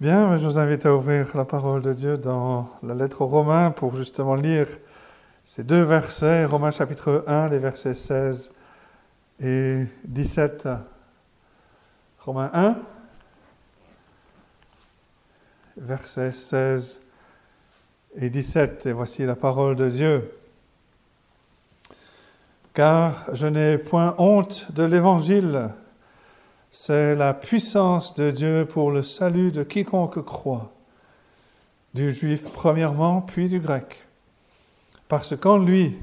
Bien, je vous invite à ouvrir la parole de Dieu dans la lettre aux Romains pour justement lire ces deux versets, Romains chapitre 1, les versets 16 et 17. Romains 1, versets 16 et 17. Et voici la parole de Dieu. Car je n'ai point honte de l'évangile c'est la puissance de Dieu pour le salut de quiconque croit, du juif premièrement, puis du grec. Parce qu'en lui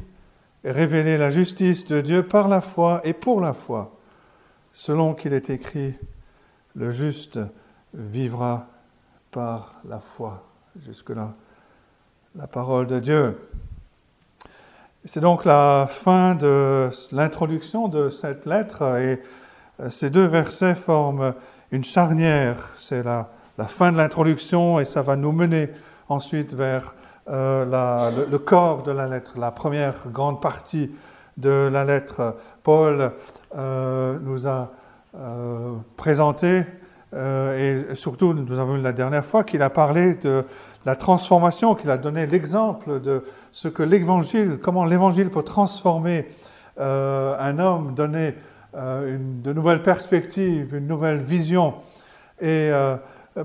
est révélée la justice de Dieu par la foi et pour la foi, selon qu'il est écrit, le juste vivra par la foi. Jusque-là, la parole de Dieu. C'est donc la fin de l'introduction de cette lettre et ces deux versets forment une charnière. C'est la, fin de l'introduction et ça va nous mener ensuite vers euh, le, corps de la lettre, la première grande partie de la lettre. Paul euh, nous a présenté, et surtout nous avons vu la dernière fois qu'il a parlé de la transformation, qu'il a donné l'exemple de ce que l'évangile, comment l'évangile peut transformer un homme, donner euh, une, de nouvelles perspectives, une nouvelle vision. Et euh,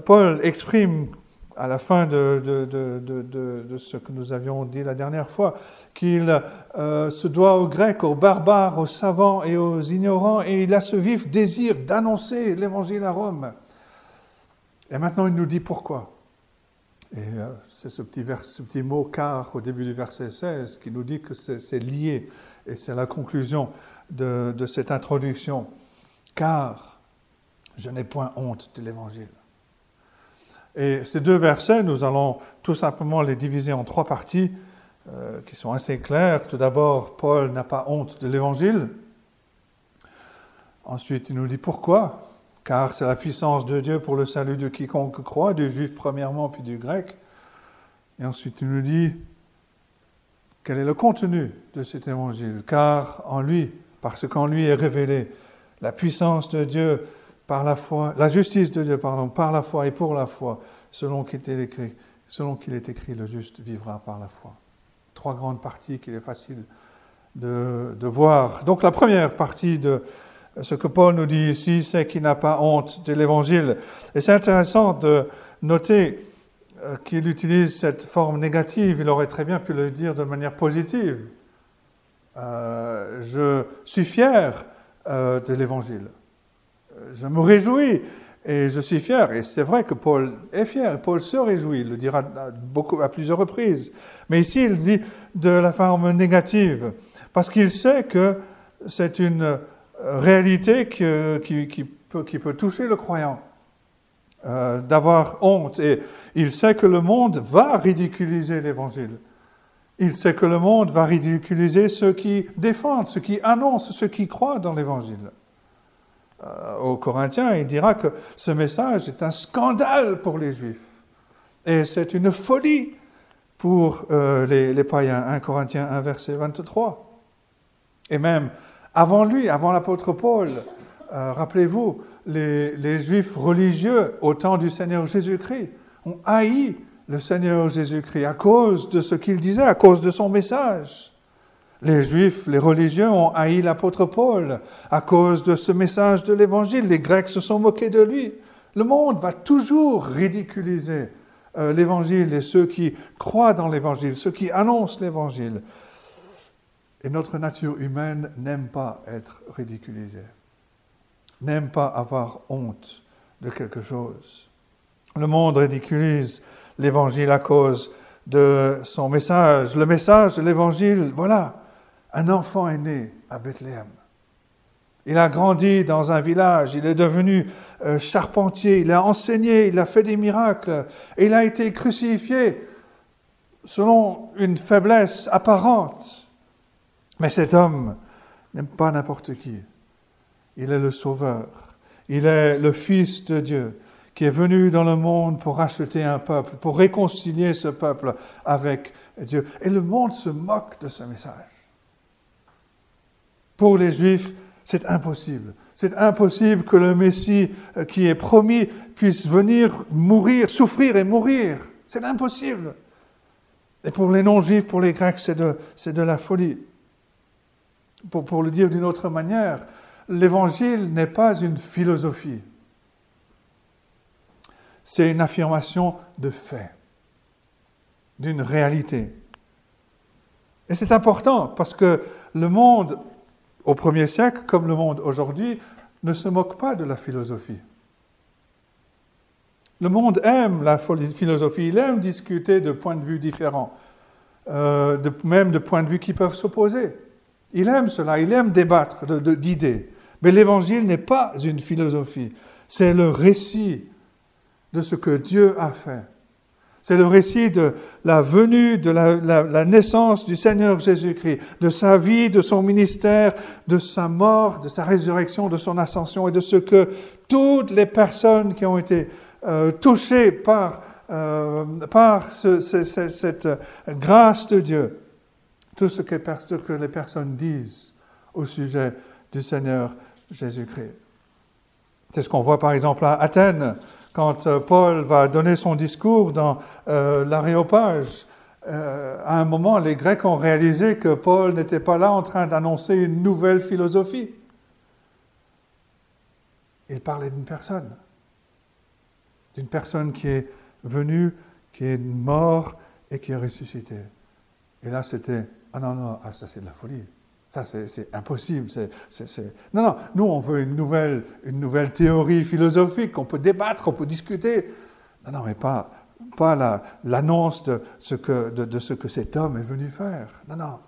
Paul exprime à la fin de, de, ce que nous avions dit la dernière fois, qu'il euh, se doit aux Grecs, aux barbares, aux savants et aux ignorants, et il a ce vif désir d'annoncer l'évangile à Rome. Et maintenant, il nous dit pourquoi. Et c'est ce petit, ce petit mot car au début du verset 16 qui nous dit que c'est lié, et c'est la conclusion de, cette introduction, car je n'ai point honte de l'Évangile. Et ces deux versets, nous allons tout simplement les diviser en trois parties euh, qui sont assez claires. Tout d'abord, Paul n'a pas honte de l'Évangile. Ensuite, il nous dit pourquoi? Car c'est la puissance de Dieu pour le salut de quiconque croit, du juif premièrement, puis du grec. Et ensuite, il nous dit quel est le contenu de cet évangile? Car en lui, parce qu'en lui est révélée la puissance de Dieu par la foi, la justice de Dieu, pardon, par la foi et pour la foi, selon qu'il est écrit, selon qu'il est écrit, le juste vivra par la foi. Trois grandes parties qu'il est facile de, de, voir. Donc la première partie de ce que Paul nous dit ici, c'est qu'il n'a pas honte de l'Évangile. Et c'est intéressant de noter euh, qu'il utilise cette forme négative. Il aurait très bien pu le dire de manière positive. Euh, je suis fier euh, de l'Évangile. Je me réjouis et je suis fier. Et c'est vrai que Paul est fier, Paul se réjouit, il le dira beaucoup, à plusieurs reprises. Mais ici, il dit de la forme négative, parce qu'il sait que c'est une réalité qui, peut, qui, peut, toucher le croyant, euh, d'avoir honte. Et il sait que le monde va ridiculiser l'Évangile. Il sait que le monde va ridiculiser ceux qui défendent, ceux qui annoncent, ceux qui croient dans l'Évangile. Euh, aux Corinthiens, il dira que ce message est un scandale pour les Juifs. Et c'est une folie pour euh, les, païens. 1 Corinthiens 1, verset 23. Et même avant lui, avant l'apôtre Paul, euh, rappelez-vous, les, les Juifs religieux au temps du Seigneur Jésus-Christ ont haï le Seigneur Jésus-Christ à cause de ce qu'il disait, à cause de son message. Les Juifs, les religieux ont haï l'apôtre Paul à cause de ce message de l'Évangile. Les Grecs se sont moqués de lui. Le monde va toujours ridiculiser euh, l'Évangile et ceux qui croient dans l'Évangile, ceux qui annoncent l'Évangile. Et notre nature humaine n'aime pas être ridiculisée, n'aime pas avoir honte de quelque chose. Le monde ridiculise l'Évangile à cause de son message. Le message de l'Évangile, voilà, un enfant est né à Bethléem. Il a grandi dans un village, il est devenu euh, charpentier, il a enseigné, il a fait des miracles, et il a été crucifié selon une faiblesse apparente. Mais cet homme n'aime pas n'importe qui. Il est le Sauveur, il est le Fils de Dieu, qui est venu dans le monde pour racheter un peuple, pour réconcilier ce peuple avec Dieu. Et le monde se moque de ce message. Pour les Juifs, C'est impossible. C'est impossible que le Messie euh, qui est promis puisse venir mourir, souffrir et mourir. C'est impossible. Et pour les non-juifs, pour les Grecs, c'est de, la folie. Pour le dire d'une autre manière, l'évangile n'est pas une philosophie. C'est une affirmation de fait, d'une réalité. Et c'est important parce que le monde au premier siècle, comme le monde aujourd'hui, ne se moque pas de la philosophie. Le monde aime la philosophie, il aime discuter de points de vue différents, euh, même de points de vue qui peuvent s'opposer. Il aime cela, il aime débattre d'idées. Mais l'évangile n'est pas une philosophie, c'est le récit de ce que Dieu a fait. C'est le récit de la venue, de la, naissance du Seigneur Jésus-Christ, de sa vie, de son ministère, de sa mort, de sa résurrection, de son ascension et de ce que toutes les personnes qui ont été euh, touchées par, euh, par cette grâce de Dieu, tout ce que, ce que les personnes disent au sujet du Seigneur Jésus-Christ. C'est ce qu'on voit par exemple à Athènes quand euh, Paul va donner son discours dans euh, l'aréopage, euh, à un moment, les Grecs ont réalisé que Paul n'était pas là en train d'annoncer une nouvelle philosophie. Il parlait d'une personne, d'une personne qui est venue, qui est morte et qui est ressuscitée. Et là, c'était, ah non, non, ah, ça c'est de la folie. Ça, c'est impossible. Non, non, nous, on veut une nouvelle, une nouvelle théorie philosophique, on peut débattre, on peut discuter. Non, non, mais pas, pas l'annonce de, ce que, de, ce que cet homme est venu faire. Non, non.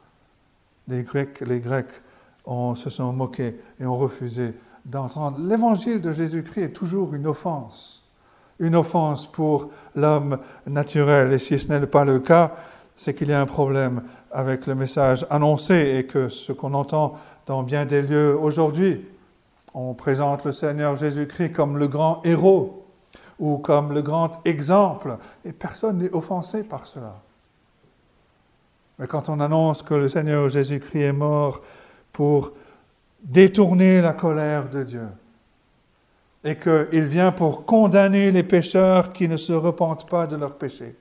Les Grecs, les Grecs on, se sont moqués et ont refusé d'entendre. L'évangile de Jésus-Christ est toujours une offense. Une offense pour l'homme naturel. Et si ce n'est pas le cas, c'est qu'il y a un problème avec le message annoncé et que ce qu'on entend dans bien des lieux aujourd'hui, on présente le Seigneur Jésus-Christ comme le grand héros ou comme le grand exemple, et personne n'est offensé par cela. Mais quand on annonce que le Seigneur Jésus-Christ est mort pour détourner la colère de Dieu, et qu'il vient pour condamner les pécheurs qui ne se repentent pas de leurs péchés,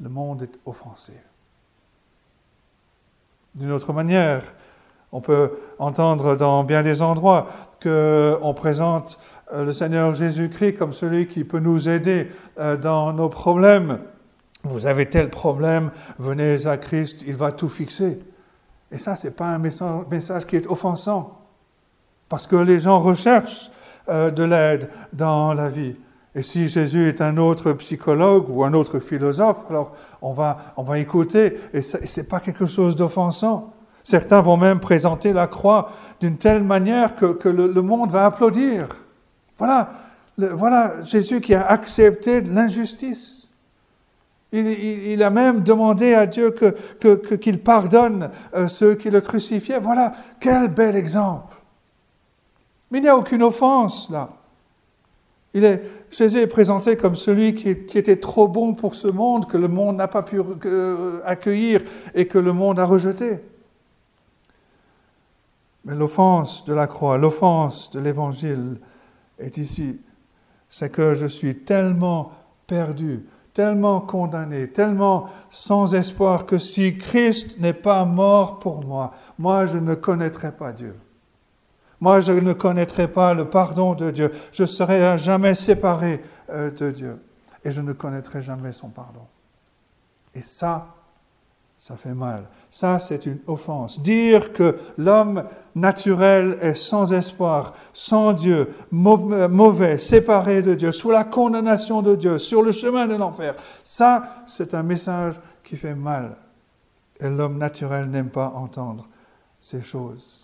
le monde est offensé. D'une autre manière, on peut entendre dans bien des endroits qu'on présente euh, le Seigneur Jésus-Christ comme celui qui peut nous aider euh, dans nos problèmes. Vous avez tel problème, venez à Christ, il va tout fixer. Et ça, ce n'est pas un message qui est offensant, parce que les gens recherchent euh, de l'aide dans la vie. Et si Jésus est un autre psychologue ou un autre philosophe, alors on va, on va écouter, et ce n'est pas quelque chose d'offensant. Certains vont même présenter la croix d'une telle manière que, que le, monde va applaudir. Voilà, voilà Jésus qui a accepté l'injustice. Il, a même demandé à Dieu qu'il que, qu'il pardonne euh, ceux qui le crucifiaient. Voilà, quel bel exemple. Mais il n'y a aucune offense là. Il est, Jésus est présenté comme celui qui, était trop bon pour ce monde, que le monde n'a pas pu euh, accueillir et que le monde a rejeté. Mais l'offense de la croix, l'offense de l'évangile est ici. C'est que je suis tellement perdu, tellement condamné, tellement sans espoir que si Christ n'est pas mort pour moi, moi je ne connaîtrai pas Dieu. Moi, je ne connaîtrai pas le pardon de Dieu. Je serai à jamais séparé euh, de Dieu. Et je ne connaîtrai jamais son pardon. Et ça, ça fait mal. Ça, c'est une offense. Dire que l'homme naturel est sans espoir, sans Dieu, mauvais, séparé de Dieu, sous la condamnation de Dieu, sur le chemin de l'enfer, ça, c'est un message qui fait mal. Et l'homme naturel n'aime pas entendre ces choses.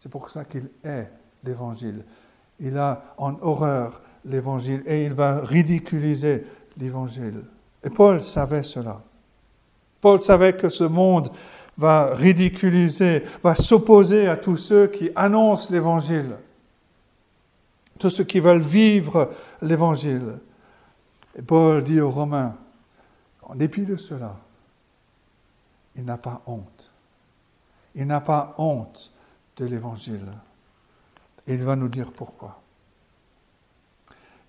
C'est pour ça qu'il est l'Évangile. Il a en horreur l'Évangile et il va ridiculiser l'Évangile. Et Paul savait cela. Paul savait que ce monde va ridiculiser, va s'opposer à tous ceux qui annoncent l'Évangile, tous ceux qui veulent vivre l'Évangile. Et Paul dit aux Romains, en dépit de cela, il n'a pas honte. Il n'a pas honte de l'Évangile. Et il va nous dire pourquoi.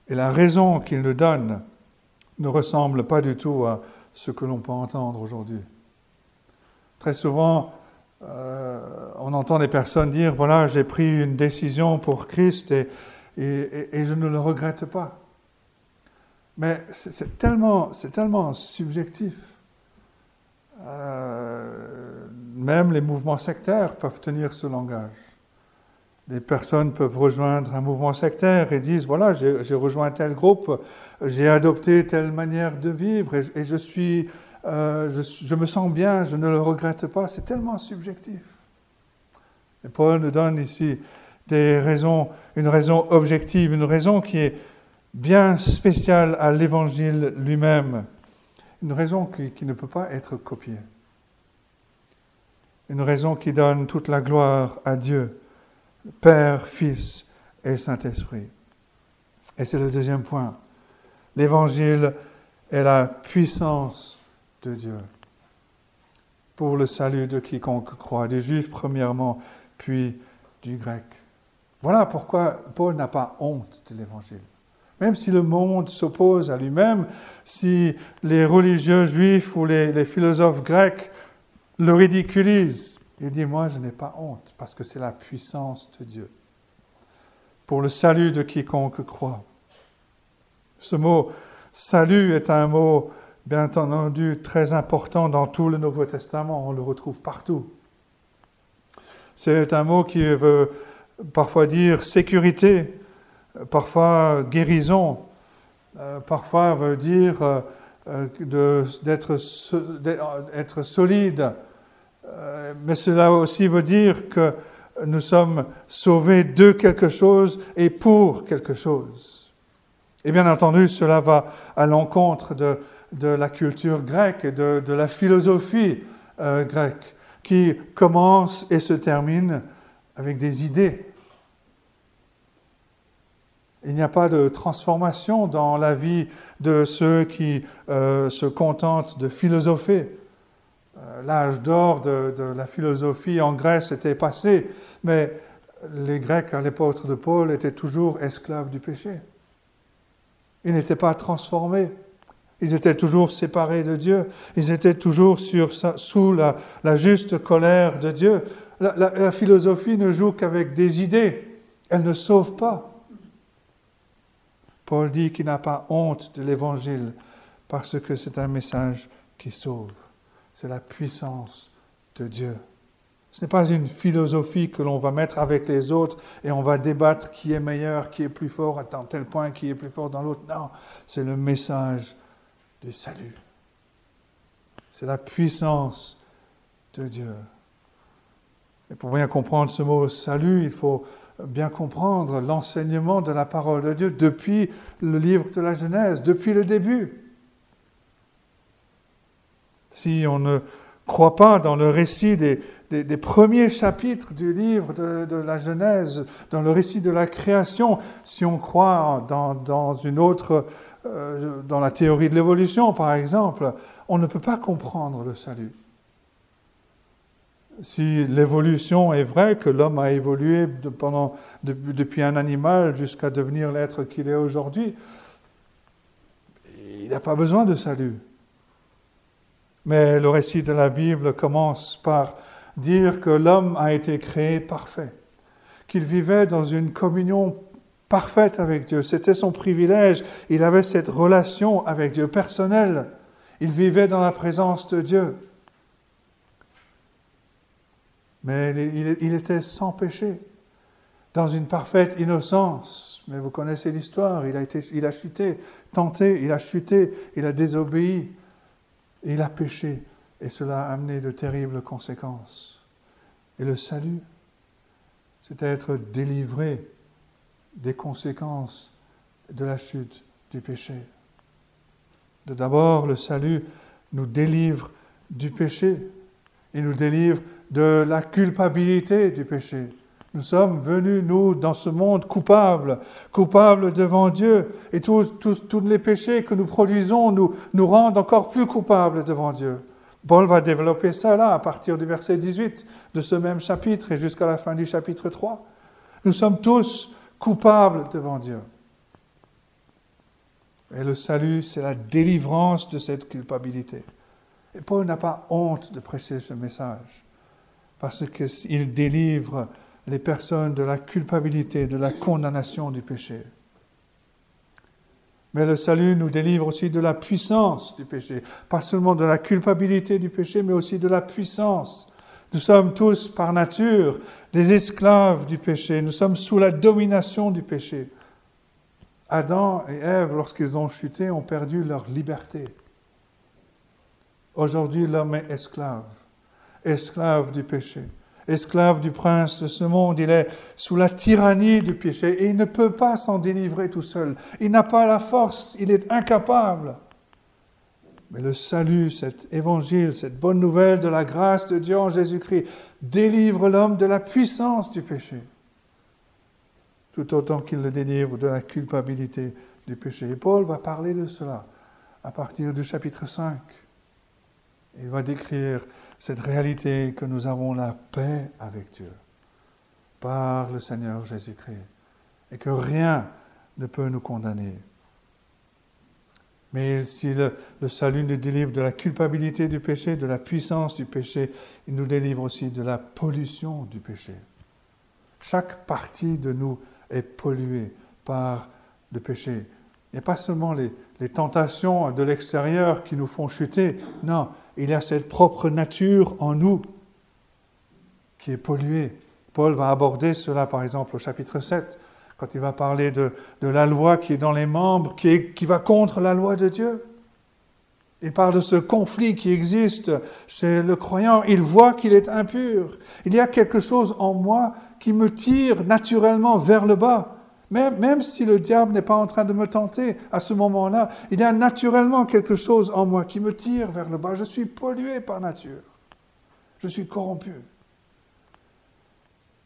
Et la raison qu'il nous donne ne ressemble pas du tout à ce que l'on peut entendre aujourd'hui. Très souvent, euh, on entend des personnes dire, voilà, j'ai pris une décision pour Christ et, je ne le regrette pas. Mais c'est tellement, tellement subjectif. Euh, même les mouvements sectaires peuvent tenir ce langage. Des personnes peuvent rejoindre un mouvement sectaire et disent, voilà, j'ai rejoint tel groupe, j'ai adopté telle manière de vivre et, je suis, euh, je, me sens bien, je ne le regrette pas. C'est tellement subjectif. Et Paul nous donne ici des raisons, une raison objective, une raison qui est bien spéciale à l'Évangile lui-même, une raison qui, qui ne peut pas être copiée, une raison qui donne toute la gloire à Dieu Père, Fils et Saint-Esprit. Et c'est le deuxième point. L'évangile est la puissance de Dieu pour le salut de quiconque croit, des juifs premièrement, puis du grec. Voilà pourquoi Paul n'a pas honte de l'évangile. Même si le monde s'oppose à lui-même, si les religieux juifs ou les, les philosophes grecs le ridiculisent, il dit, moi, je n'ai pas honte, parce que c'est la puissance de Dieu pour le salut de quiconque croit. Ce mot salut est un mot, bien entendu, très important dans tout le Nouveau Testament. On le retrouve partout. C'est un mot qui veut parfois dire sécurité, parfois guérison, euh, parfois veut dire euh, d'être solide, euh, mais cela aussi veut dire que nous sommes sauvés de quelque chose et pour quelque chose. Et bien entendu, cela va à l'encontre de, la culture grecque et de, la philosophie euh, grecque, qui commence et se termine avec des idées. Il n'y a pas de transformation dans la vie de ceux qui euh, se contentent de philosopher. Euh, l'âge d'or de, la philosophie en Grèce était passé, mais les Grecs à l'époque de Paul étaient toujours esclaves du péché. Ils n'étaient pas transformés. Ils étaient toujours séparés de Dieu. Ils étaient toujours sous la, juste colère de Dieu. la philosophie ne joue qu'avec des idées. Elle ne sauve pas. Paul dit qu'il n'a pas honte de l'Évangile parce que c'est un message qui sauve c'est la puissance de Dieu. Ce n'est pas une philosophie que l'on va mettre avec les autres et on va débattre qui est meilleur, qui est plus fort à tel point, qui est plus fort dans l'autre. Non, c'est le message du salut. C'est la puissance de Dieu. Et pour bien comprendre ce mot salut, il faut bien comprendre l'enseignement de la parole de Dieu depuis le livre de la Genèse, depuis le début. Si on ne croit pas dans le récit des, premiers chapitres du livre de, la Genèse, dans le récit de la création, si on croit dans, une autre, euh, dans la théorie de l'évolution par exemple, on ne peut pas comprendre le salut. Si l'évolution est vraie, que l'homme a évolué depuis un animal jusqu'à devenir l'être qu'il est aujourd'hui, il n'a pas besoin de salut. Mais le récit de la Bible commence par dire que l'homme a été créé parfait, qu'il vivait dans une communion parfaite avec Dieu. C'était son privilège. Il avait cette relation avec Dieu personnelle. Il vivait dans la présence de Dieu. Mais il était sans péché, dans une parfaite innocence. Mais vous connaissez l'histoire, il a, été, il a chuté, tenté, il a chuté, il a désobéi il a péché et cela a amené de terribles conséquences. Et le salut, c'est être délivré des conséquences de la chute du péché. D'abord, le salut nous délivre du péché. Il nous délivre de la culpabilité du péché. Nous sommes venus, nous, dans ce monde coupables, coupables devant Dieu. Et tous, les péchés que nous produisons nous, nous rendent encore plus coupables devant Dieu. Paul va développer ça là, à partir du verset 18 de ce même chapitre et jusqu'à la fin du chapitre 3. Nous sommes tous coupables devant Dieu. Et le salut, c'est la délivrance de cette culpabilité. Et Paul n'a pas honte de prêcher ce message, parce qu'il délivre les personnes de la culpabilité, de la condamnation du péché. Mais le salut nous délivre aussi de la puissance du péché, pas seulement de la culpabilité du péché, mais aussi de la puissance. Nous sommes tous par nature des esclaves du péché, nous sommes sous la domination du péché. Adam et Ève, lorsqu'ils ont chuté, ont perdu leur liberté. Aujourd'hui, l'homme est esclave, esclave du péché, esclave du prince de ce monde. Il est sous la tyrannie du péché et il ne peut pas s'en délivrer tout seul. Il n'a pas la force, il est incapable. Mais le salut, cet évangile, cette bonne nouvelle de la grâce de Dieu en Jésus-Christ délivre l'homme de la puissance du péché tout autant qu'il le délivre de la culpabilité du péché. Et Paul va parler de cela à partir du chapitre 5. Il va décrire cette réalité que nous avons la paix avec Dieu par le Seigneur Jésus-Christ et que rien ne peut nous condamner. Mais si le, salut nous délivre de la culpabilité du péché, de la puissance du péché, il nous délivre aussi de la pollution du péché. Chaque partie de nous est pollué par le péché. A pas seulement les, tentations de l'extérieur qui nous font chuter, non, il y a cette propre nature en nous qui est polluée. Paul va aborder cela par exemple au chapitre 7, quand il va parler de, la loi qui est dans les membres, qui, qui va contre la loi de Dieu. Il parle de ce conflit qui existe chez le croyant. Il voit qu'il est impur. Il y a quelque chose en moi qui me tire naturellement vers le bas. Même, si le diable n'est pas en train de me tenter à ce moment-là, il y a naturellement quelque chose en moi qui me tire vers le bas. Je suis pollué par nature. Je suis corrompu.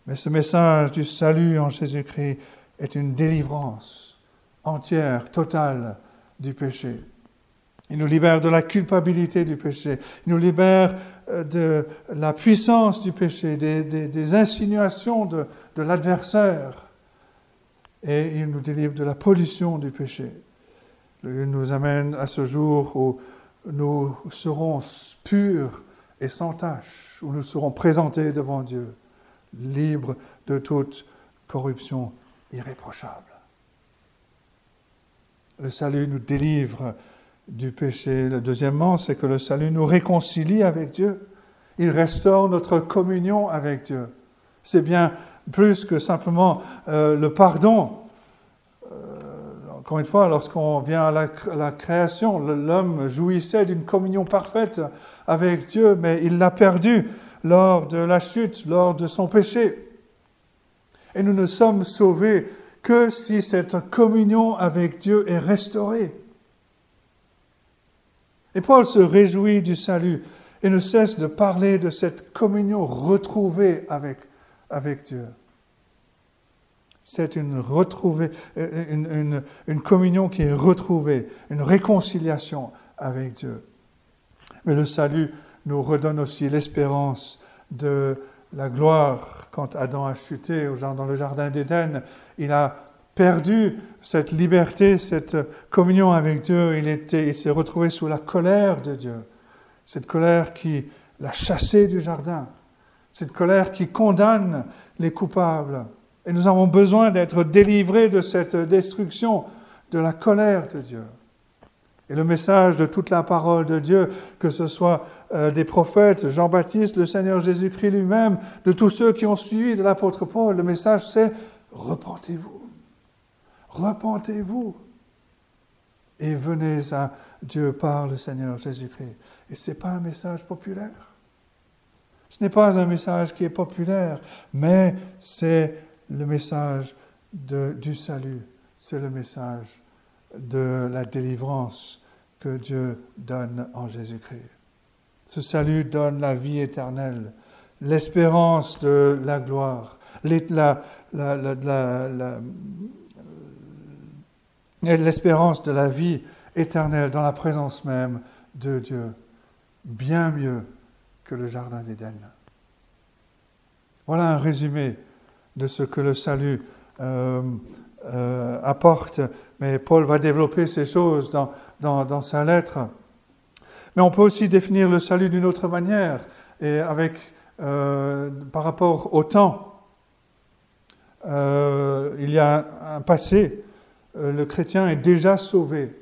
Mais ce message du salut en Jésus-Christ est une délivrance entière, totale du péché. Il nous libère de la culpabilité du péché. Il nous libère euh, de la puissance du péché, des, insinuations de l'adversaire. Et il nous délivre de la pollution du péché. Il nous amène à ce jour où nous serons purs et sans tache, où nous serons présentés devant Dieu, libres de toute corruption irréprochable. Le salut nous délivre du péché. Deuxièmement, c'est que le salut nous réconcilie avec Dieu. Il restaure notre communion avec Dieu. C'est bien plus que simplement euh, le pardon. Euh, encore une fois, lorsqu'on vient à la, à la création, l'homme jouissait d'une communion parfaite avec Dieu, mais il l'a perdue lors de la chute, lors de son péché. Et nous ne sommes sauvés que si cette communion avec Dieu est restaurée. Et Paul se réjouit du salut et ne cesse de parler de cette communion retrouvée avec, avec Dieu. C'est une, retrouvée, euh, une, communion qui est retrouvée, une réconciliation avec Dieu. Mais le salut nous redonne aussi l'espérance de la gloire. Quand Adam a chuté dans le jardin d'Éden, il a perdu cette liberté, cette communion avec Dieu, il, était, il s'est retrouvé sous la colère de Dieu. Cette colère qui l'a chassé du jardin. Cette colère qui condamne les coupables. Et nous avons besoin d'être délivrés de cette destruction, de la colère de Dieu. Et le message de toute la parole de Dieu, que ce soit euh, des prophètes, Jean-Baptiste, le Seigneur Jésus-Christ lui-même, de tous ceux qui ont suivi de l'apôtre Paul, le message c'est repentez-vous. Repentez-vous et venez à Dieu par le Seigneur Jésus-Christ. Et ce n'est pas un message populaire. Ce n'est pas un message qui est populaire, mais c'est le message du salut. C'est le message de la délivrance que Dieu donne en Jésus-Christ. Ce salut donne la vie éternelle, l'espérance de la gloire, la, l'espérance de la vie éternelle dans la présence même de Dieu, bien mieux que le Jardin d'Éden. Voilà un résumé de ce que le salut euh, euh, apporte. Mais Paul va développer ces choses dans, dans, sa lettre. Mais on peut aussi définir le salut d'une autre manière, et euh, par rapport au temps. il y a un passé, le chrétien est déjà sauvé.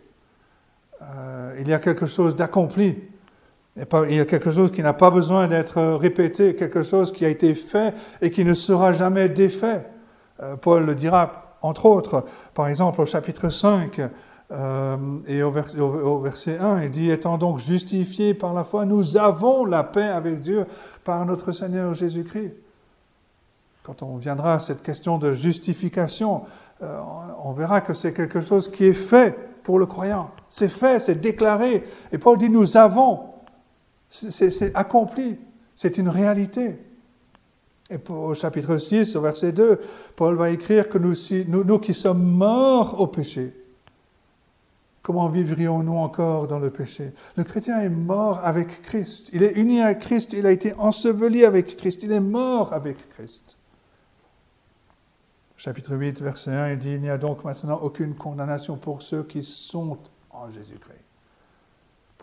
il y a quelque chose d'accompli. Il y a quelque chose qui n'a pas besoin d'être répété, quelque chose qui a été fait et qui ne sera jamais défait. Euh, Paul le dira, entre autres, par exemple au chapitre 5 euh, et au, verset 1, il dit, étant donc justifiés par la foi, nous avons la paix avec Dieu par notre Seigneur Jésus-Christ. Quand on viendra à cette question de justification, euh, on verra que c'est quelque chose qui est fait pour le croyant. C'est fait, c'est déclaré. Et Paul dit, nous avons c'est accompli, c'est une réalité. Et au chapitre 6, au verset 2, Paul va écrire que nous, nous, qui sommes morts au péché, comment vivrions-nous encore dans le péché? Le chrétien est mort avec Christ. Il est uni à Christ, il a été enseveli avec Christ, il est mort avec Christ. Chapitre 8, verset 1, il dit, il n'y a donc maintenant aucune condamnation pour ceux qui sont en Jésus-Christ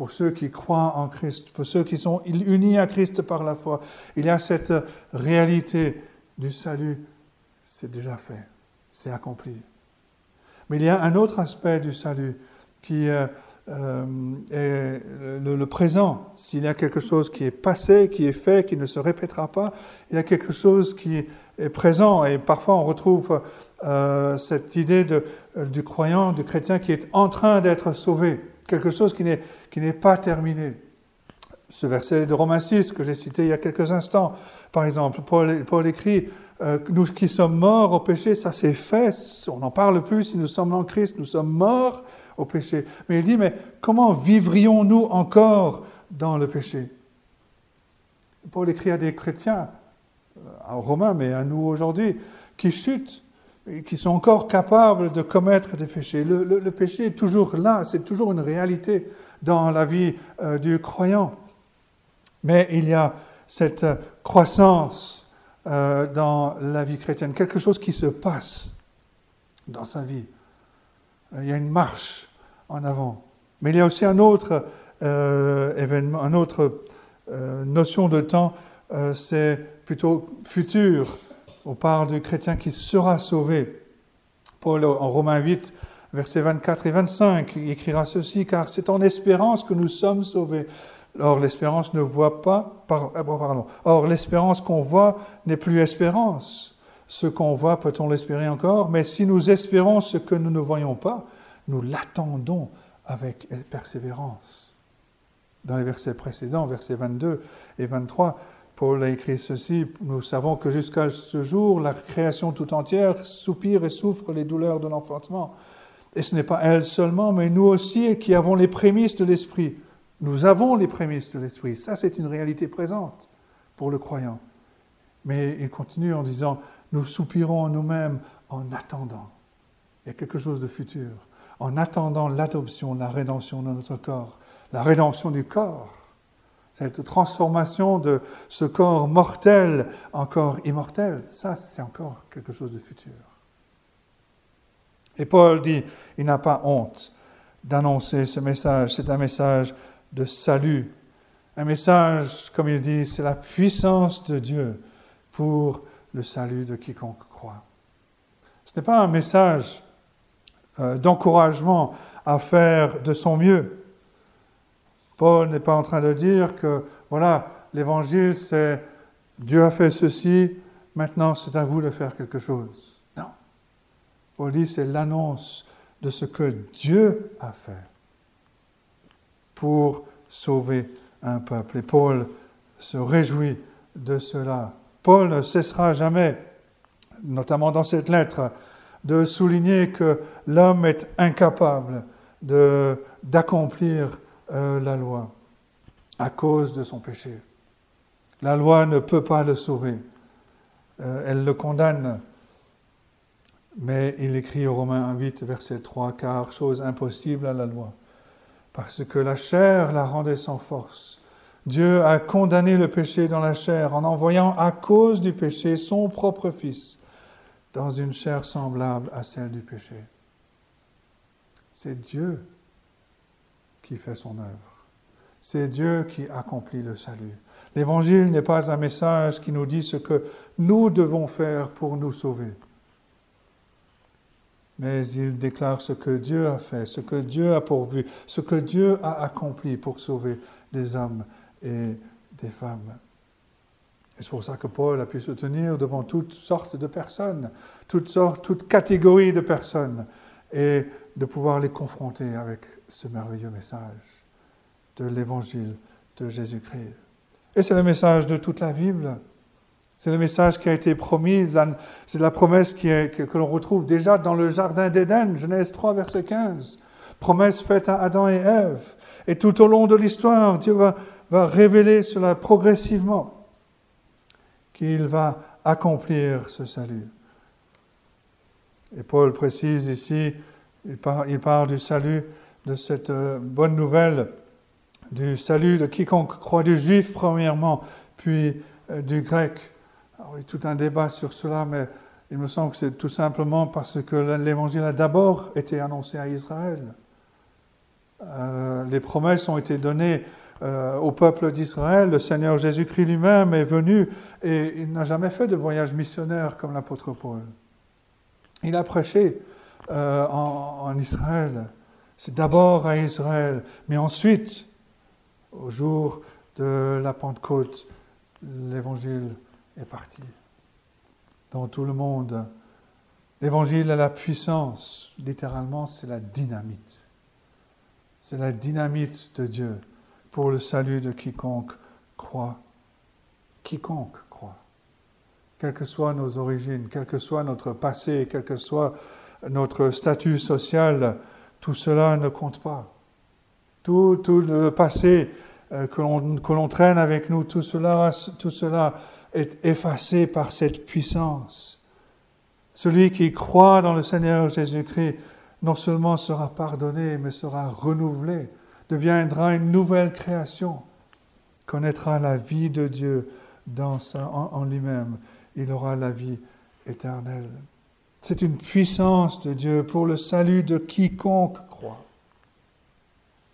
pour ceux qui croient en Christ, pour ceux qui sont unis à Christ par la foi. Il y a cette réalité du salut, c'est déjà fait, c'est accompli. Mais il y a un autre aspect du salut qui euh, euh, est le, présent. S'il y a quelque chose qui est passé, qui est fait, qui ne se répétera pas, il y a quelque chose qui est présent. Et parfois on retrouve euh, cette idée du croyant, du chrétien qui est en train d'être sauvé quelque chose qui n'est, pas terminé. Ce verset de Romains 6 que j'ai cité il y a quelques instants, par exemple, Paul, Paul écrit, euh, nous qui sommes morts au péché, ça c'est fait, on n'en parle plus, si nous sommes en Christ, nous sommes morts au péché. Mais il dit, mais comment vivrions-nous encore dans le péché? Paul écrit à des chrétiens, euh, aux Romains, mais à nous aujourd'hui, qui chutent qui sont encore capables de commettre des péchés. Le, péché est toujours là, c'est toujours une réalité dans la vie euh, du croyant. Mais il y a cette croissance euh, dans la vie chrétienne, quelque chose qui se passe dans sa vie. Il y a une marche en avant. Mais il y a aussi un autre euh, événement, une autre notion de temps, c'est plutôt futur on parle du chrétien qui sera sauvé. Paul, en Romains 8, versets 24 et 25, il écrira ceci, car c'est en espérance que nous sommes sauvés. Or, l'espérance ne voit pas, euh, pardon, or, l'espérance qu'on voit n'est plus espérance. Ce qu'on voit, peut-on l'espérer encore? Mais si nous espérons ce que nous ne voyons pas, nous l'attendons avec persévérance. Dans les versets précédents, versets 22 et 23, Paul a écrit ceci, nous savons que jusqu'à ce jour, la création tout entière soupire et souffre les douleurs de l'enfantement. Et ce n'est pas elle seulement, mais nous aussi qui avons les prémices de l'Esprit. Nous avons les prémices de l'Esprit. Ça, c'est une réalité présente pour le croyant. Mais il continue en disant, nous soupirons en nous-mêmes en attendant. Il y a quelque chose de futur. En attendant l'adoption, la rédemption de notre corps. La rédemption du corps cette transformation de ce corps mortel en corps immortel, ça c'est encore quelque chose de futur. Et Paul dit, il n'a pas honte d'annoncer ce message, c'est un message de salut, un message, comme il dit, c'est la puissance de Dieu pour le salut de quiconque croit. Ce n'est pas un message euh, d'encouragement à faire de son mieux. Paul n'est pas en train de dire que, voilà, l'évangile, c'est Dieu a fait ceci, maintenant c'est à vous de faire quelque chose. Non. Paul dit, c'est l'annonce de ce que Dieu a fait pour sauver un peuple. Et Paul se réjouit de cela. Paul ne cessera jamais, notamment dans cette lettre, de souligner que l'homme est incapable d'accomplir euh, la loi à cause de son péché. La loi ne peut pas le sauver. Euh, elle le condamne. Mais il écrit au Romains 8, verset 3, car chose impossible à la loi, parce que la chair la rendait sans force. Dieu a condamné le péché dans la chair en envoyant à cause du péché son propre Fils, dans une chair semblable à celle du péché. C'est Dieu qui fait son œuvre. C'est Dieu qui accomplit le salut. L'évangile n'est pas un message qui nous dit ce que nous devons faire pour nous sauver. Mais il déclare ce que Dieu a fait, ce que Dieu a pourvu, ce que Dieu a accompli pour sauver des hommes et des femmes. Et c'est pour ça que Paul a pu se tenir devant toutes sortes de personnes, toutes sortes, toutes catégories de personnes, et de pouvoir les confronter avec ce merveilleux message de l'évangile de Jésus-Christ. Et c'est le message de toute la Bible. C'est le message qui a été promis, c'est la promesse qui que, l'on retrouve déjà dans le Jardin d'Éden, Genèse 3, verset 15. Promesse faite à Adam et Ève. Et tout au long de l'histoire, Dieu va, révéler cela progressivement, qu'il va accomplir ce salut. Et Paul précise ici, il parle, il parle du salut, de cette euh, bonne nouvelle du salut de quiconque croit du juif premièrement, puis euh, du grec. Il y a tout un débat sur cela, mais il me semble que c'est tout simplement parce que l'évangile a d'abord été annoncé à Israël. Euh, les promesses ont été données au peuple d'Israël. Le Seigneur Jésus-Christ lui-même est venu et il n'a jamais fait de voyage missionnaire comme l'apôtre Paul. Il a prêché en Israël. C'est d'abord à Israël, mais ensuite au jour de la Pentecôte, l'évangile est parti dans tout le monde. L'évangile a la puissance, littéralement, c'est la dynamite. C'est la dynamite de Dieu pour le salut de quiconque croit. Quiconque croit. Quelles que soient nos origines, quel que soit notre passé, quel que soit notre statut social, tout cela ne compte pas. Tout, le passé euh, que l'on traîne avec nous, tout cela, est effacé par cette puissance. Celui qui croit dans le Seigneur Jésus-Christ non seulement sera pardonné, mais sera renouvelé, deviendra une nouvelle création, connaîtra la vie de Dieu en lui-même. Il aura la vie éternelle. C'est une puissance de Dieu pour le salut de quiconque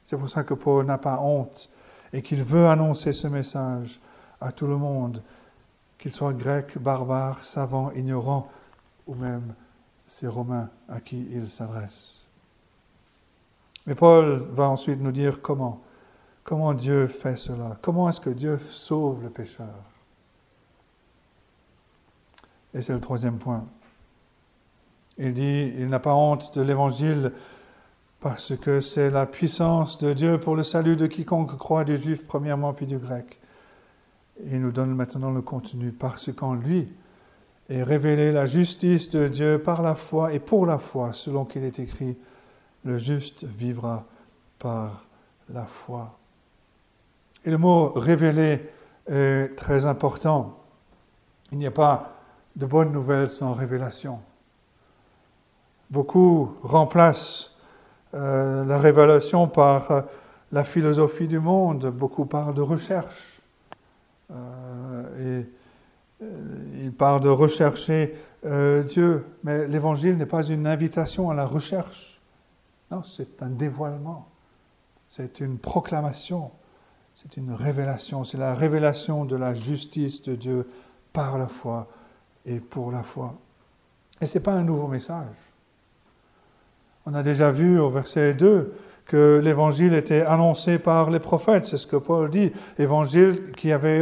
c'est pour ça que Paul n'a pas honte et qu'il veut annoncer ce message à tout le monde, qu'il soit grec, barbare, savant, ignorant, ou même ces Romains à qui il s'adresse. Mais Paul va ensuite nous dire comment, comment Dieu fait cela, comment est-ce que Dieu sauve le pécheur? Et c'est le troisième point. Il dit, il n'a pas honte de l'évangile parce que c'est la puissance de Dieu pour le salut de quiconque croit, du juif premièrement, puis du grec. il nous donne maintenant le contenu, parce qu'en lui est révélée la justice de Dieu par la foi et pour la foi, selon qu'il est écrit, le juste vivra par la foi. Et le mot révélé est très important. Il n'y a pas de bonnes nouvelles sans révélation. Beaucoup remplacent euh, la révélation par euh, la philosophie du monde, beaucoup parlent de recherche. Euh, et il parle de rechercher Dieu, mais l'évangile n'est pas une invitation à la recherche. Non, c'est un dévoilement, c'est une proclamation, c'est une révélation, c'est la révélation de la justice de Dieu par la foi et pour la foi. Et ce n'est pas un nouveau message. On a déjà vu au verset 2 que l'évangile était annoncé par les prophètes, c'est ce que Paul dit, évangile qui avait,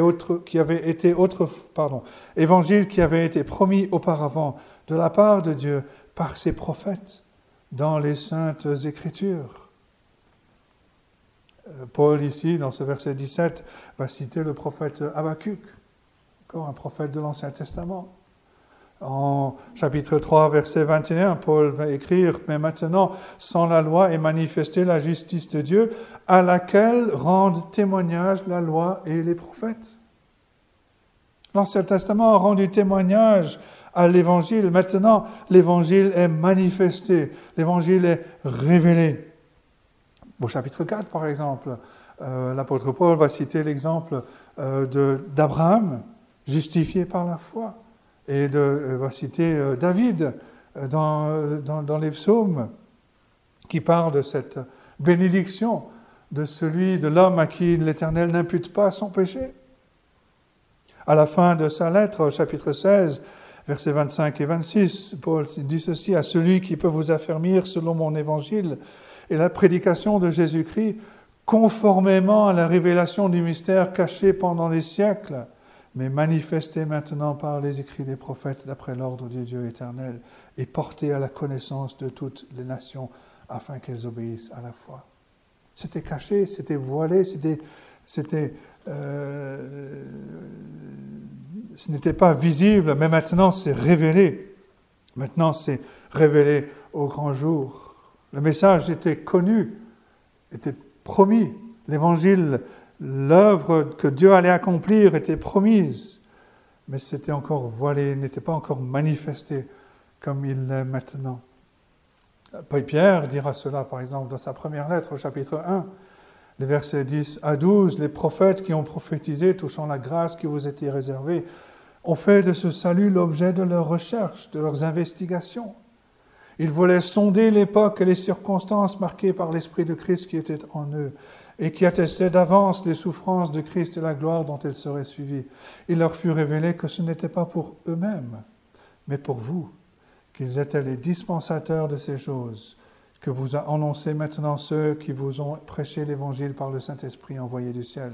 été autre, évangile qui avait été promis auparavant de la part de Dieu par ses prophètes dans les saintes écritures. Euh, Paul ici, dans ce verset 17, va citer le prophète Habakkuk, encore un prophète de l'Ancien Testament. En chapitre 3, verset 21, Paul va écrire, Mais maintenant, sans la loi est manifestée la justice de Dieu, à laquelle rendent témoignage la loi et les prophètes. L'Ancien Testament a rendu témoignage à l'Évangile. Maintenant, l'Évangile est manifesté, l'Évangile est révélé. Au chapitre 4, par exemple, euh, l'apôtre Paul va citer l'exemple euh, d'Abraham, justifié par la foi Et de, va citer David dans, dans, dans les psaumes qui parle de cette bénédiction de celui, de l'homme à qui l'Éternel n'impute pas son péché. À la fin de sa lettre, chapitre 16, versets 25 et 26, Paul dit ceci, à celui qui peut vous affermir selon mon évangile et la prédication de Jésus-Christ, conformément à la révélation du mystère caché pendant les siècles, mais manifesté maintenant par les écrits des prophètes d'après l'ordre du Dieu éternel, et porté à la connaissance de toutes les nations, afin qu'elles obéissent à la foi. C'était caché, c'était voilé, c'était, c'était, euh, ce n'était pas visible, mais maintenant c'est révélé. Maintenant c'est révélé au grand jour. Le message était connu, était promis. L'évangile, l'œuvre que Dieu allait accomplir était promise, mais c'était encore voilé, n'était pas encore manifesté comme il l'est maintenant. Pierre dira cela, par exemple, dans sa première lettre au chapitre 1, les versets 10 à 12. Les prophètes qui ont prophétisé touchant la grâce qui vous était réservée ont fait de ce salut l'objet de leurs recherches, de leurs investigations. Ils voulaient sonder l'époque et les circonstances marquées par l'Esprit de Christ qui était en eux et qui attestait d'avance les souffrances de Christ et la gloire dont elles seraient suivies. Il leur fut révélé que ce n'était pas pour eux-mêmes, mais pour vous qu'ils étaient les dispensateurs de ces choses, que vous a annoncé maintenant ceux qui vous ont prêché l'Évangile par le Saint-Esprit envoyé du ciel,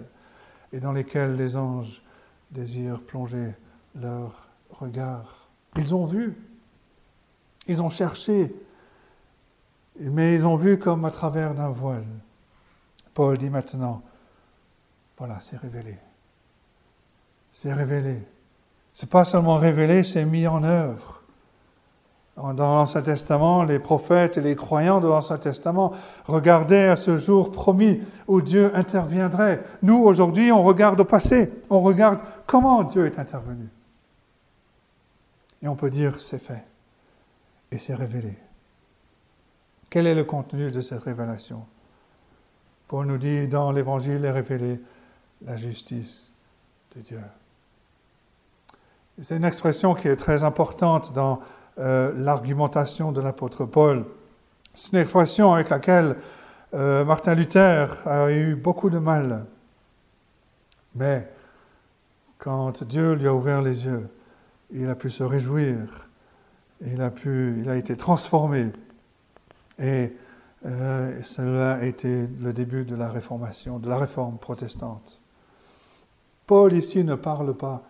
et dans lesquels les anges désirent plonger leur regard. Ils ont vu, ils ont cherché, mais ils ont vu comme à travers d'un voile. Paul dit maintenant, voilà, c'est révélé. C'est révélé. C'est pas seulement révélé, c'est mis en œuvre. Dans l'Ancien Testament, les prophètes et les croyants de l'Ancien Testament regardaient à ce jour promis où Dieu interviendrait. Nous, aujourd'hui, on regarde au passé, on regarde comment Dieu est intervenu. Et on peut dire, c'est fait. Et c'est révélé. Quel est le contenu de cette révélation? Paul nous dit, dans l'Évangile est révélée la justice de Dieu. C'est une expression qui est très importante dans euh, l'argumentation de l'apôtre Paul. C'est une expression avec laquelle euh, Martin Luther a eu beaucoup de mal. Mais quand Dieu lui a ouvert les yeux, il a pu se réjouir, il a, pu, il a été transformé. Et euh, cela a été le début de la réformation, de la réforme protestante. Paul ici ne parle pas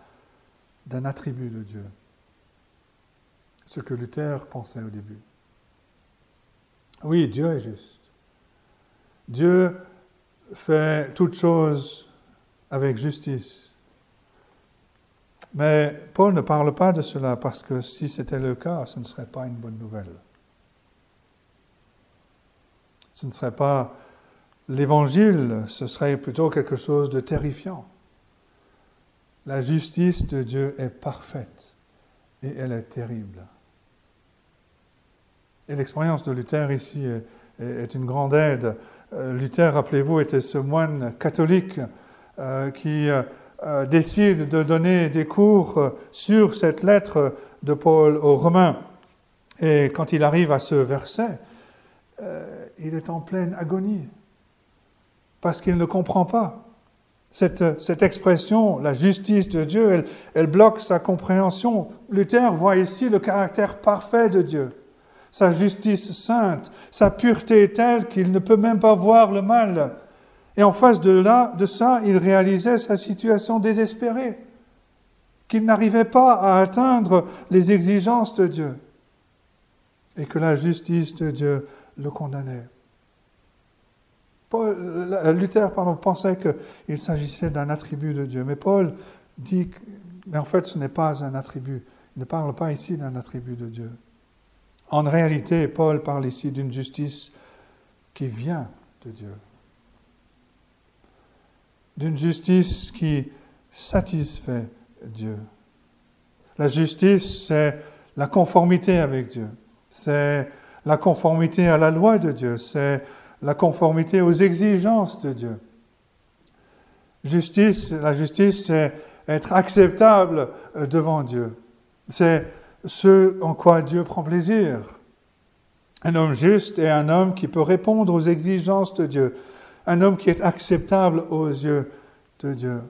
d'un attribut de Dieu ce que Luther pensait au début. Oui, Dieu est juste. Dieu fait toutes choses avec justice. Mais Paul ne parle pas de cela parce que si c'était le cas, ce ne serait pas une bonne nouvelle. Ce ne serait pas l'évangile, ce serait plutôt quelque chose de terrifiant. La justice de Dieu est parfaite et elle est terrible. Et l'expérience de Luther ici est, une grande aide. Euh, Luther, rappelez-vous, était ce moine catholique euh, qui euh, décide de donner des cours sur cette lettre de Paul aux Romains. Et quand il arrive à ce verset, il est en pleine agonie parce qu'il ne comprend pas. Cette, cette, expression, la justice de Dieu, elle, elle bloque sa compréhension. Luther voit ici le caractère parfait de Dieu sa justice sainte, sa pureté est telle qu'il ne peut même pas voir le mal. Et en face de, là, de ça, il réalisait sa situation désespérée, qu'il n'arrivait pas à atteindre les exigences de Dieu, et que la justice de Dieu le condamnait. Paul, Luther pardon, pensait qu'il s'agissait d'un attribut de Dieu, mais Paul dit, mais en fait ce n'est pas un attribut. Il ne parle pas ici d'un attribut de Dieu. En réalité, Paul parle ici d'une justice qui vient de Dieu. D'une justice qui satisfait Dieu. La justice, c'est la conformité avec Dieu. C'est la conformité à la loi de Dieu. C'est la conformité aux exigences de Dieu. Justice, la justice, c'est être acceptable devant Dieu. C'est ce en quoi Dieu prend plaisir. Un homme juste est un homme qui peut répondre aux exigences de Dieu. Un homme qui est acceptable aux yeux de Dieu.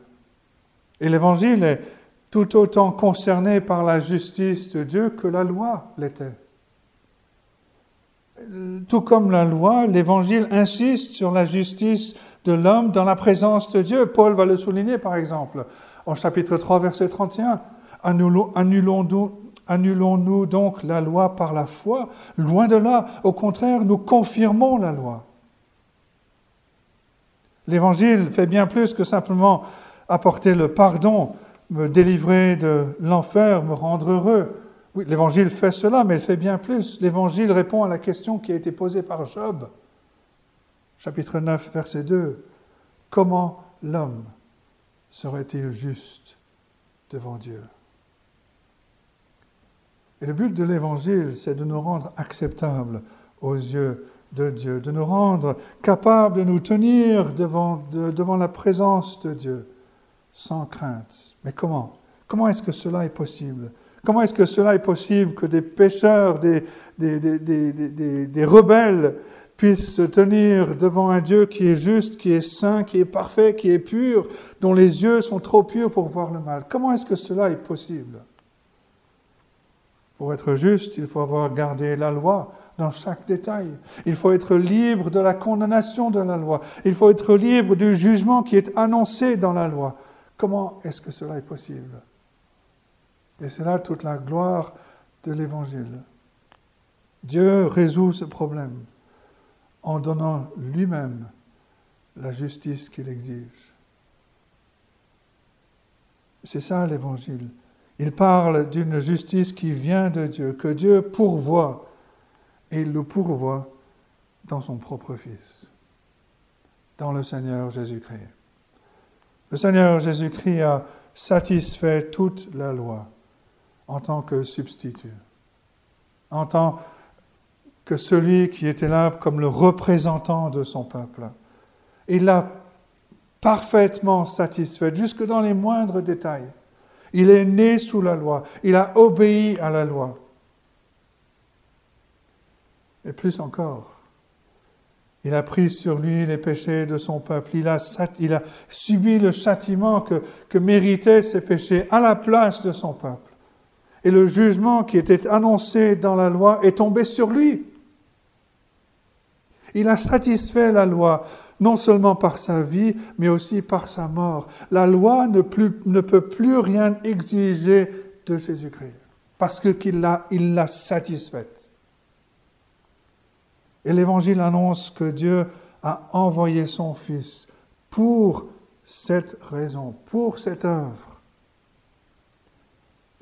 Et l'Évangile est tout autant concerné par la justice de Dieu que la loi l'était. Tout comme la loi, l'Évangile insiste sur la justice de l'homme dans la présence de Dieu. Paul va le souligner par exemple en chapitre 3 verset 31. Annulons-nous annulons donc la loi par la foi? Loin de là, au contraire, nous confirmons la loi. L'Évangile fait bien plus que simplement apporter le pardon, me délivrer de l'enfer, me rendre heureux. Oui, l'Évangile fait cela, mais il fait bien plus. L'Évangile répond à la question qui a été posée par Job. Chapitre 9, verset 2. Comment l'homme serait-il juste devant Dieu? Et le but de l'Évangile, c'est de nous rendre acceptables aux yeux de Dieu, de nous rendre capables de nous tenir devant, devant la présence de Dieu sans crainte. Mais comment? Comment est-ce que cela est possible? Comment est-ce que cela est possible que des pécheurs, des, rebelles puissent se tenir devant un Dieu qui est juste, qui est saint, qui est parfait, qui est pur, dont les yeux sont trop purs pour voir le mal? Comment est-ce que cela est possible? Pour être juste, il faut avoir gardé la loi dans chaque détail. Il faut être libre de la condamnation de la loi. Il faut être libre du jugement qui est annoncé dans la loi. Comment est-ce que cela est possible? Et c'est là toute la gloire de l'Évangile. Dieu résout ce problème en donnant lui-même la justice qu'il exige. C'est ça l'Évangile. Il parle d'une justice qui vient de Dieu, que Dieu pourvoit, et il le pourvoit dans son propre Fils, dans le Seigneur Jésus-Christ. Le Seigneur Jésus-Christ a satisfait toute la loi en tant que substitut, en tant que celui qui était là comme le représentant de son peuple. Il l'a parfaitement satisfait, jusque dans les moindres détails. Il est né sous la loi, il a obéi à la loi. Et plus encore, il a pris sur lui les péchés de son peuple. Il a, subi le châtiment que méritaient ses péchés à la place de son peuple. Et le jugement qui était annoncé dans la loi est tombé sur lui. Il a satisfait la loi, non seulement par sa vie, mais aussi par sa mort. La loi ne, peut plus rien exiger de Jésus-Christ, parce qu'il l'a l'a satisfaite. Et l'Évangile annonce que Dieu a envoyé son Fils pour cette raison, pour cette œuvre.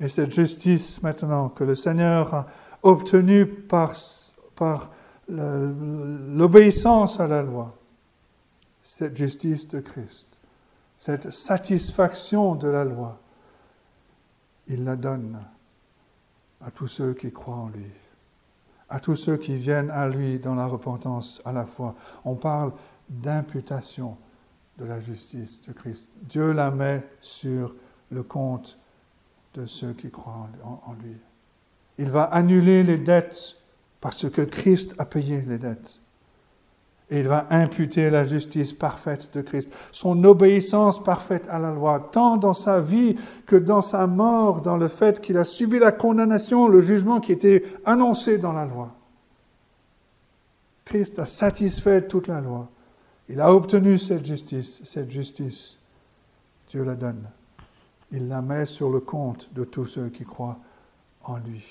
Et cette justice maintenant que le Seigneur a obtenue par, l'obéissance à la loi, cette justice de Christ, cette satisfaction de la loi, il la donne à tous ceux qui croient en lui à tous ceux qui viennent à lui dans la repentance à la fois. On parle d'imputation de la justice de Christ. Dieu la met sur le compte de ceux qui croient en, lui. Il va annuler les dettes parce que Christ a payé les dettes. Et il va imputer la justice parfaite de Christ, son obéissance parfaite à la loi, tant dans sa vie que dans sa mort, dans le fait qu'il a subi la condamnation, le jugement qui était annoncé dans la loi. Christ a satisfait toute la loi. Il a obtenu cette justice. Cette justice, Dieu la donne. Il la met sur le compte de tous ceux qui croient en lui.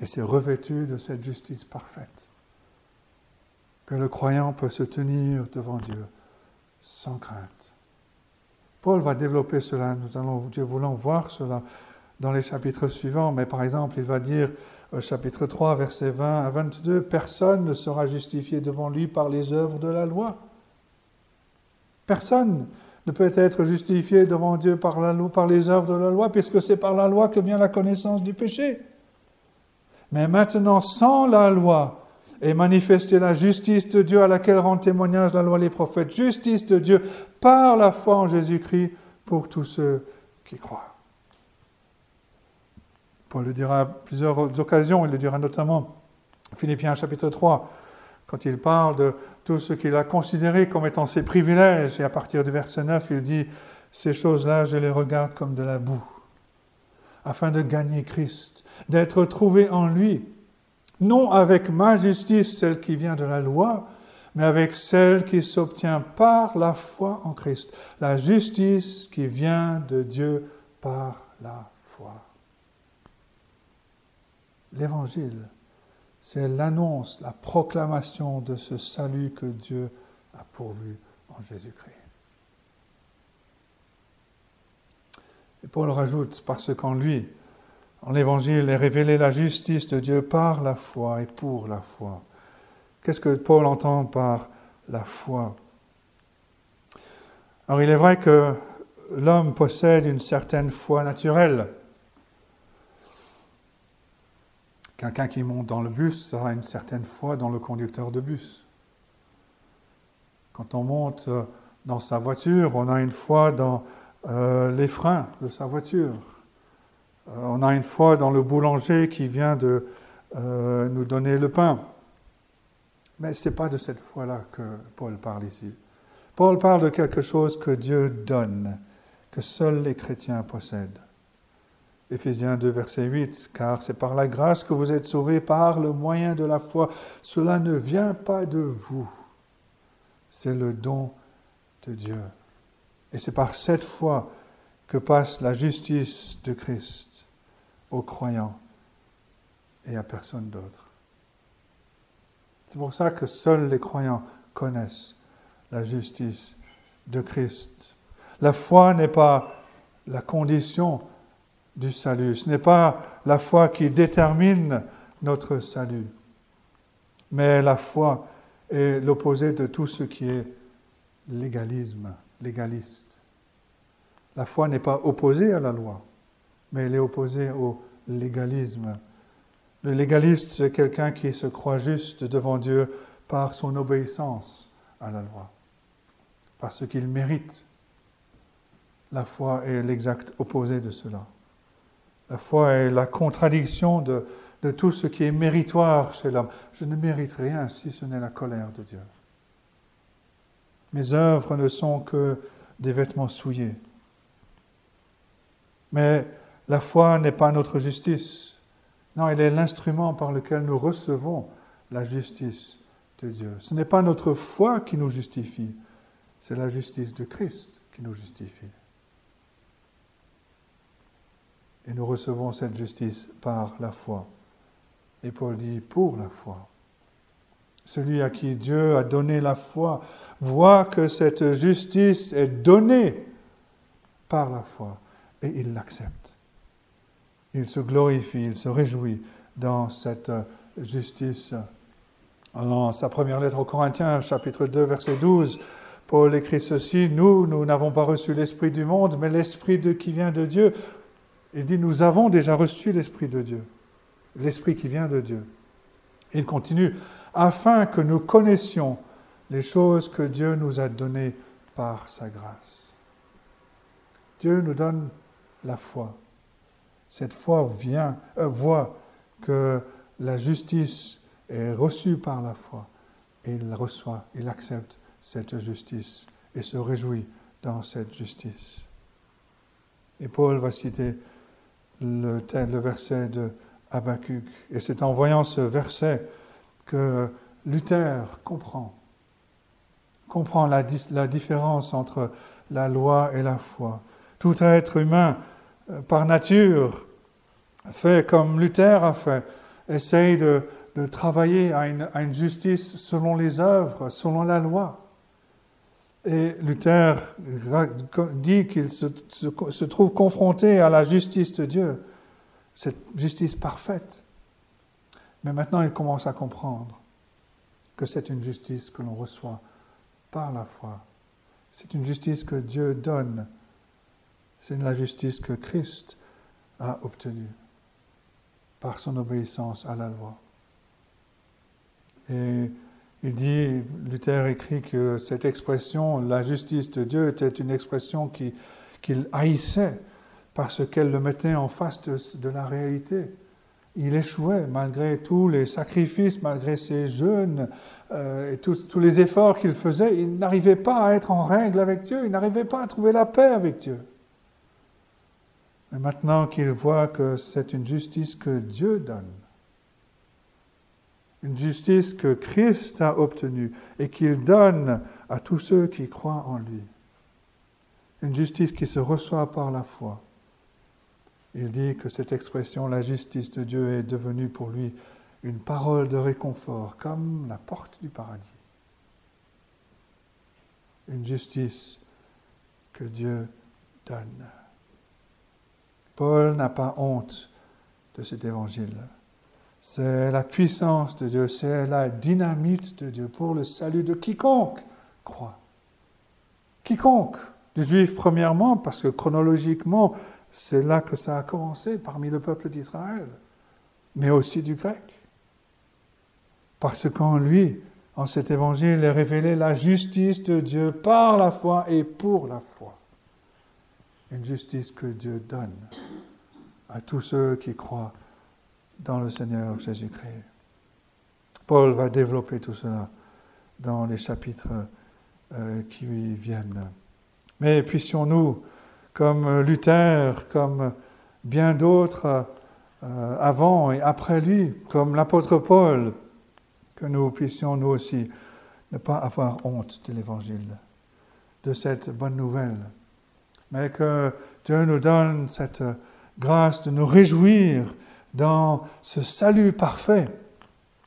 Et c'est revêtu de cette justice parfaite que le croyant peut se tenir devant Dieu sans crainte. Paul va développer cela, nous allons, voulons voir cela dans les chapitres suivants, mais par exemple, il va dire au chapitre 3, versets 20 à 22, Personne ne sera justifié devant lui par les œuvres de la loi. Personne ne peut être justifié devant Dieu par, la loi, par les œuvres de la loi, puisque c'est par la loi que vient la connaissance du péché. Mais maintenant, sans la loi, et manifester la justice de Dieu à laquelle rend témoignage la loi et les prophètes. Justice de Dieu par la foi en Jésus-Christ pour tous ceux qui croient. Paul le dira à plusieurs occasions, il le dira notamment Philippiens chapitre 3, quand il parle de tout ce qu'il a considéré comme étant ses privilèges, et à partir du verset 9, il dit, ces choses-là, je les regarde comme de la boue, afin de gagner Christ, d'être trouvé en lui, non avec ma justice, celle qui vient de la loi, mais avec celle qui s'obtient par la foi en Christ, la justice qui vient de Dieu par la foi. L'Évangile, c'est l'annonce, la proclamation de ce salut que Dieu a pourvu en Jésus-Christ. Et Paul rajoute, parce qu'en lui, en l'Évangile, est révélée la justice de Dieu par la foi et pour la foi. Qu'est-ce que Paul entend par la foi? Alors il est vrai que l'homme possède une certaine foi naturelle. Quelqu'un qui monte dans le bus aura une certaine foi dans le conducteur de bus. Quand on monte dans sa voiture, on a une foi dans euh, les freins de sa voiture. Euh, on a une foi dans le boulanger qui vient de euh, nous donner le pain. Mais ce n'est pas de cette foi-là que Paul parle ici. Paul parle de quelque chose que Dieu donne, que seuls les chrétiens possèdent. Éphésiens 2, verset 8, car c'est par la grâce que vous êtes sauvés par le moyen de la foi. Cela ne vient pas de vous, c'est le don de Dieu. Et c'est par cette foi que passe la justice de Christ aux croyants et à personne d'autre. C'est pour ça que seuls les croyants connaissent la justice de Christ. La foi n'est pas la condition du salut, ce n'est pas la foi qui détermine notre salut, mais la foi est l'opposé de tout ce qui est légalisme, légaliste. La foi n'est pas opposée à la loi, mais elle est opposée au légalisme le légaliste, c'est quelqu'un qui se croit juste devant Dieu par son obéissance à la loi, parce qu'il mérite. La foi est l'exact opposé de cela. La foi est la contradiction de, tout ce qui est méritoire chez l'homme. Je ne mérite rien si ce n'est la colère de Dieu. Mes œuvres ne sont que des vêtements souillés. Mais la foi n'est pas notre justice. Non, il est l'instrument par lequel nous recevons la justice de Dieu. Ce n'est pas notre foi qui nous justifie, c'est la justice de Christ qui nous justifie. Et nous recevons cette justice par la foi. Et Paul dit pour la foi. Celui à qui Dieu a donné la foi voit que cette justice est donnée par la foi et il l'accepte il se glorifie, il se réjouit dans cette justice. Dans sa première lettre aux Corinthiens, chapitre 2, verset 12, Paul écrit ceci, Nous, nous n'avons pas reçu l'Esprit du monde, mais l'Esprit de, qui vient de Dieu. Il dit, nous avons déjà reçu l'Esprit de Dieu, l'Esprit qui vient de Dieu. Il continue, afin que nous connaissions les choses que Dieu nous a données par sa grâce. Dieu nous donne la foi. Cette foi vient, euh, voit que la justice est reçue par la foi et il reçoit, il accepte cette justice et se réjouit dans cette justice. Et Paul va citer le, verset de Habakkuk. Et c'est en voyant ce verset que Luther comprend, comprend la, différence entre la loi et la foi. Tout être humain euh, par nature, fait comme Luther a fait, essaye de, travailler à une, justice selon les œuvres, selon la loi. Et Luther dit qu'il se, trouve confronté à la justice de Dieu, cette justice parfaite. Mais maintenant, il commence à comprendre que c'est une justice que l'on reçoit par la foi. C'est une justice que Dieu donne c'est la justice que Christ a obtenue par son obéissance à la loi. Et il dit, Luther écrit que cette expression, la justice de Dieu, était une expression qu'il haïssait parce qu'elle le mettait en face de, la réalité. Il échouait malgré tous les sacrifices, malgré ses jeûnes euh, et tous, tous les efforts qu'il faisait. Il n'arrivait pas à être en règle avec Dieu, il n'arrivait pas à trouver la paix avec Dieu. Mais maintenant qu'il voit que c'est une justice que Dieu donne, une justice que Christ a obtenue et qu'il donne à tous ceux qui croient en lui, une justice qui se reçoit par la foi, il dit que cette expression, la justice de Dieu, est devenue pour lui une parole de réconfort, comme la porte du paradis. Une justice que Dieu donne. Paul n'a pas honte de cet évangile. C'est la puissance de Dieu, c'est la dynamite de Dieu pour le salut de quiconque croit. Quiconque, du juif premièrement, parce que chronologiquement, c'est là que ça a commencé parmi le peuple d'Israël, mais aussi du grec. Parce qu'en lui, en cet évangile, est révélée la justice de Dieu par la foi et pour la foi. Une justice que Dieu donne à tous ceux qui croient dans le Seigneur Jésus-Christ. Paul va développer tout cela dans les chapitres euh, qui viennent. Mais puissions-nous comme Luther, comme bien d'autres euh, avant et après lui, comme l'apôtre Paul, que nous puissions nous aussi ne pas avoir honte de l'Évangile, de cette bonne nouvelle, mais que Dieu nous donne cette grâce de nous réjouir dans ce salut parfait,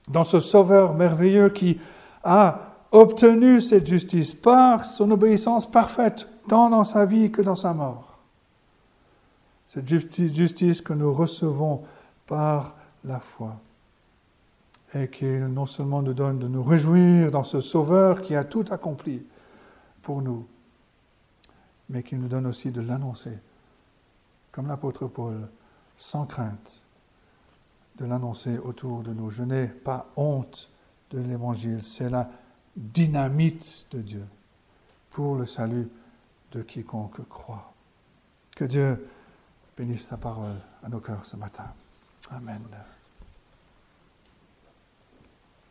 dans ce Sauveur merveilleux qui a obtenu cette justice par son obéissance parfaite tant dans sa vie que dans sa mort. Cette justice que nous recevons par la foi. Et qu'il non seulement nous donne de nous réjouir dans ce Sauveur qui a tout accompli pour nous, mais qu'il nous donne aussi de l'annoncer, comme l'apôtre Paul, sans crainte, de l'annoncer autour de nous. Je n'ai pas honte de l'Évangile, c'est la dynamite de Dieu pour le salut de quiconque croit. Que Dieu bénisse sa parole à nos cœurs ce matin. Amen.